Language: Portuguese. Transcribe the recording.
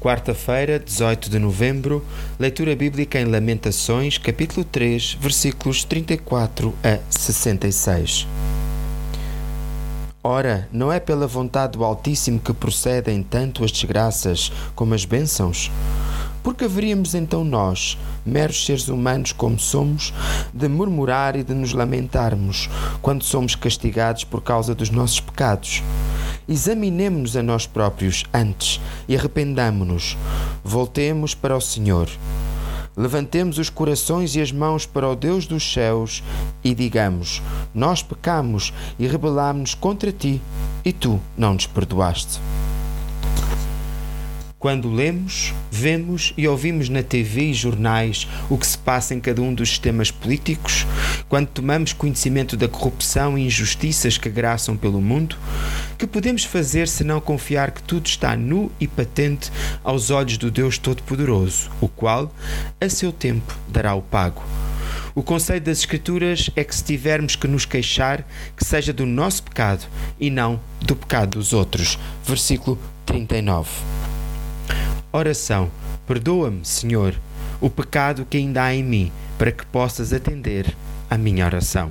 Quarta-feira, 18 de novembro, leitura bíblica em Lamentações, capítulo 3, versículos 34 a 66. Ora, não é pela vontade do Altíssimo que procedem tanto as desgraças como as bênçãos? Porque haveríamos então nós, meros seres humanos como somos, de murmurar e de nos lamentarmos quando somos castigados por causa dos nossos pecados? Examinemos-nos a nós próprios antes e arrependamo-nos. Voltemos para o Senhor. Levantemos os corações e as mãos para o Deus dos céus e digamos: Nós pecamos e rebelámos-nos contra ti, e tu não nos perdoaste. Quando lemos, vemos e ouvimos na TV e jornais o que se passa em cada um dos sistemas políticos, quando tomamos conhecimento da corrupção e injustiças que graçam pelo mundo, que podemos fazer senão confiar que tudo está nu e patente aos olhos do Deus Todo-Poderoso, o qual, a seu tempo, dará o pago. O conselho das Escrituras é que se tivermos que nos queixar, que seja do nosso pecado e não do pecado dos outros. Versículo 39. Oração: Perdoa-me, Senhor, o pecado que ainda há em mim, para que possas atender à minha oração.